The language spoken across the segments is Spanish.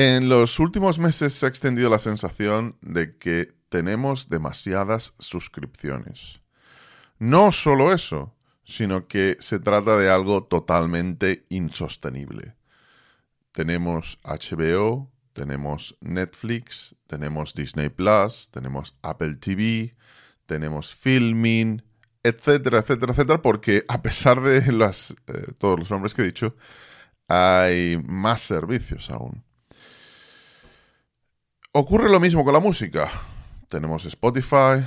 En los últimos meses se ha extendido la sensación de que tenemos demasiadas suscripciones. No solo eso, sino que se trata de algo totalmente insostenible. Tenemos HBO, tenemos Netflix, tenemos Disney Plus, tenemos Apple TV, tenemos Filming, etcétera, etcétera, etcétera, porque a pesar de eh, todos los nombres que he dicho, hay más servicios aún. Ocurre lo mismo con la música. Tenemos Spotify,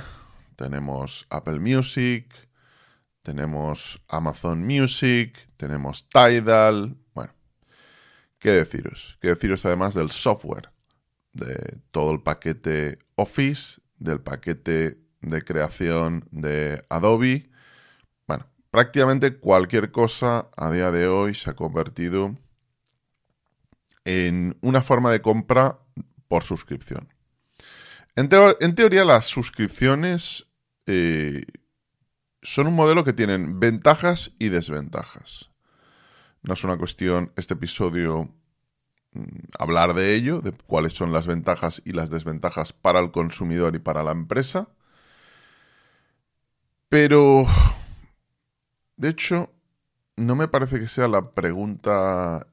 tenemos Apple Music, tenemos Amazon Music, tenemos Tidal. Bueno, ¿qué deciros? ¿Qué deciros además del software? De todo el paquete Office, del paquete de creación de Adobe. Bueno, prácticamente cualquier cosa a día de hoy se ha convertido en una forma de compra por suscripción. En, teoría, las suscripciones eh, son un modelo que tienen ventajas y desventajas. No es una cuestión, este episodio, mm, hablar de ello, de cuáles son las ventajas y las desventajas para el consumidor y para la empresa. Pero, de hecho, no me parece que sea la pregunta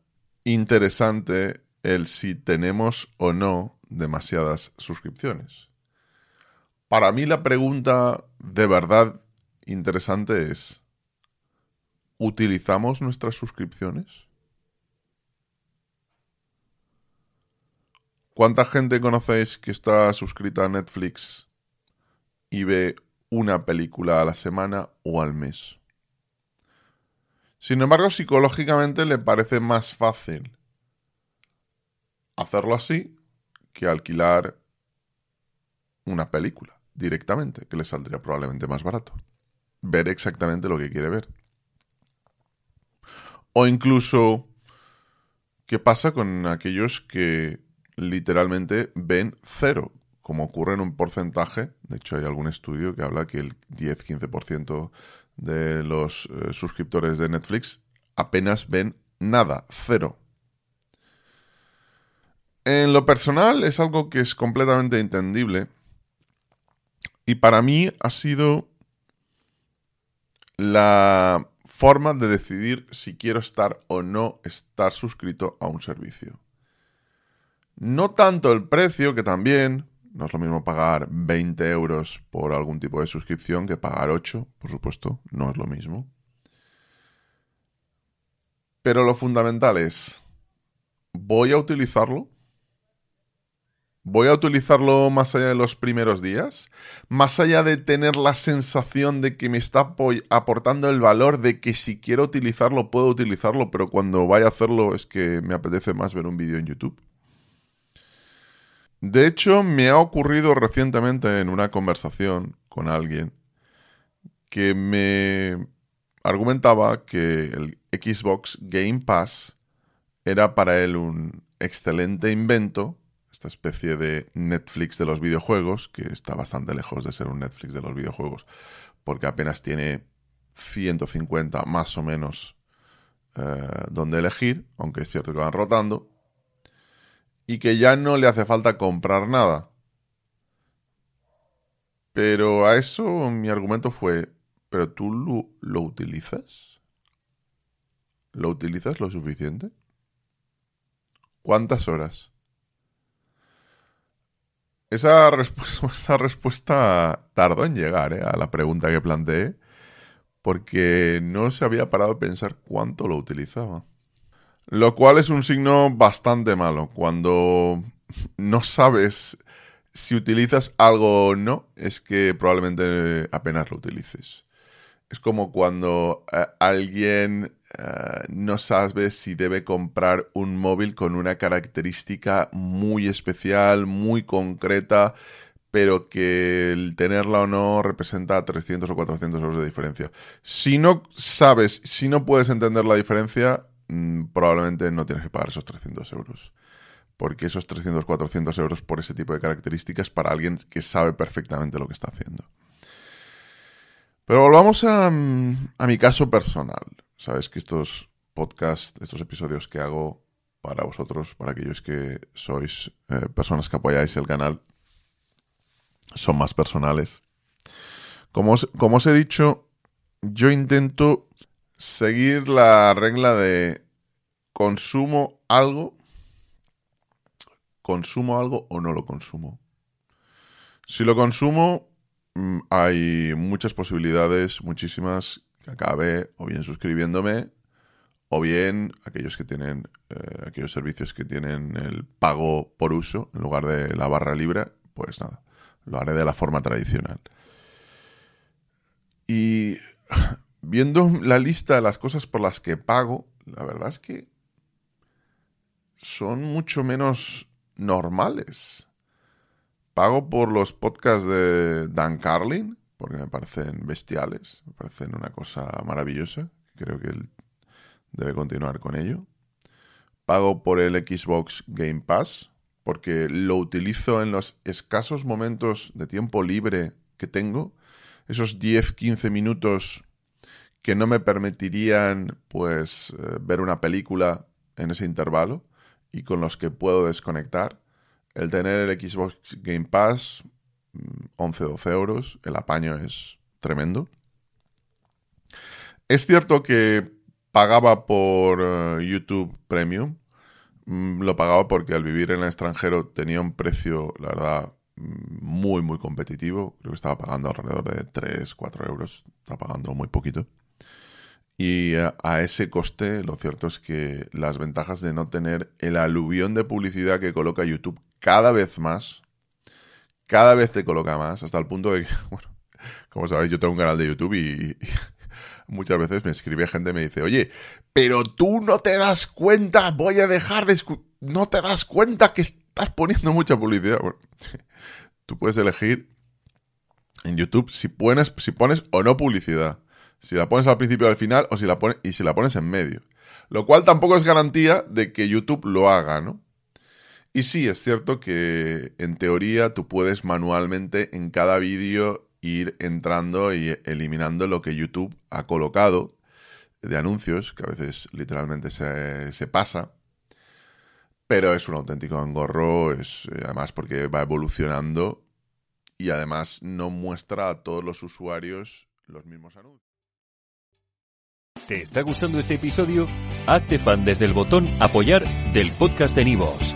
interesante el si tenemos o no demasiadas suscripciones. Para mí la pregunta de verdad interesante es, ¿utilizamos nuestras suscripciones? ¿Cuánta gente conocéis que está suscrita a Netflix y ve una película a la semana o al mes? Sin embargo, psicológicamente le parece más fácil hacerlo así que alquilar una película directamente, que le saldría probablemente más barato. Ver exactamente lo que quiere ver. O incluso, ¿qué pasa con aquellos que literalmente ven cero? Como ocurre en un porcentaje, de hecho hay algún estudio que habla que el 10-15% de los eh, suscriptores de Netflix apenas ven nada, cero. En lo personal es algo que es completamente entendible y para mí ha sido la forma de decidir si quiero estar o no estar suscrito a un servicio. No tanto el precio, que también, no es lo mismo pagar 20 euros por algún tipo de suscripción que pagar 8, por supuesto, no es lo mismo. Pero lo fundamental es, ¿voy a utilizarlo? ¿Voy a utilizarlo más allá de los primeros días? Más allá de tener la sensación de que me está aportando el valor de que si quiero utilizarlo, puedo utilizarlo, pero cuando vaya a hacerlo es que me apetece más ver un vídeo en YouTube. De hecho, me ha ocurrido recientemente en una conversación con alguien que me argumentaba que el Xbox Game Pass era para él un excelente invento esta especie de Netflix de los videojuegos, que está bastante lejos de ser un Netflix de los videojuegos, porque apenas tiene 150 más o menos eh, donde elegir, aunque es cierto que van rotando, y que ya no le hace falta comprar nada. Pero a eso mi argumento fue, ¿pero tú lo, lo utilizas? ¿Lo utilizas lo suficiente? ¿Cuántas horas? Esa, respuesta, respuesta tardó en llegar eh, a la pregunta que planteé, porque no se había parado a pensar cuánto lo utilizaba. Lo cual es un signo bastante malo, cuando no sabes si utilizas algo o no, es que probablemente apenas lo utilices. Es como cuando eh, alguien eh, no sabe si debe comprar un móvil con una característica muy especial, muy concreta, pero que el tenerla o no representa 300 o 400 euros de diferencia. Si no sabes, si no puedes entender la diferencia, mm, probablemente no tienes que pagar esos 300 euros. Porque esos 300 o 400 euros por ese tipo de características para alguien que sabe perfectamente lo que está haciendo. Pero volvamos a, mm, a mi caso personal. Sabes que estos podcasts, estos episodios que hago para vosotros, para aquellos que sois eh, personas que apoyáis el canal, son más personales. Como os, he dicho, yo intento seguir la regla de consumo algo, consumo algo o no lo consumo. Si lo consumo, hay muchas posibilidades, muchísimas, que acabe o bien suscribiéndome o bien aquellos que tienen eh, aquellos servicios que tienen el pago por uso en lugar de la barra libre, pues nada, lo haré de la forma tradicional. Y viendo la lista de las cosas por las que pago, la verdad es que son mucho menos normales. Pago por los podcasts de Dan Carlin, porque me parecen bestiales, me parecen una cosa maravillosa. Creo que él debe continuar con ello. Pago por el Xbox Game Pass, porque lo utilizo en los escasos momentos de tiempo libre que tengo, esos 10-15 minutos que no me permitirían pues eh, ver una película en ese intervalo y con los que puedo desconectar. El tener el Xbox Game Pass, 11-12 mm, euros, el apaño es tremendo. Es cierto que pagaba por eh, YouTube Premium, Mm, lo pagaba porque al vivir en el extranjero tenía un precio, la verdad, mm, muy, muy competitivo. Creo que estaba pagando alrededor de 3, 4 euros. Estaba pagando muy poquito. Y a, a, ese coste, lo cierto es que las ventajas de no tener el aluvión de publicidad que coloca YouTube cada vez más, cada vez te coloca más, hasta el punto de que, bueno, como sabéis, yo tengo un canal de YouTube y, muchas veces me escribe gente y me dice, oye, pero tú no te das cuenta, voy a dejar de... No te das cuenta que estás poniendo mucha publicidad. tú puedes elegir en YouTube si pones, si pones o no publicidad. Si la pones al principio o al final o si la pones, y si la pones en medio. Lo cual tampoco es garantía de que YouTube lo haga, ¿no? Y sí, es cierto que en teoría tú puedes manualmente en cada vídeo ir entrando y eliminando lo que YouTube ha colocado de anuncios, que a veces literalmente se, pasa. Pero es un auténtico engorro, es eh, además porque va evolucionando y además no muestra a todos los usuarios los mismos anuncios. ¿Te está gustando este episodio? Hazte fan desde el botón apoyar del podcast de Nivos.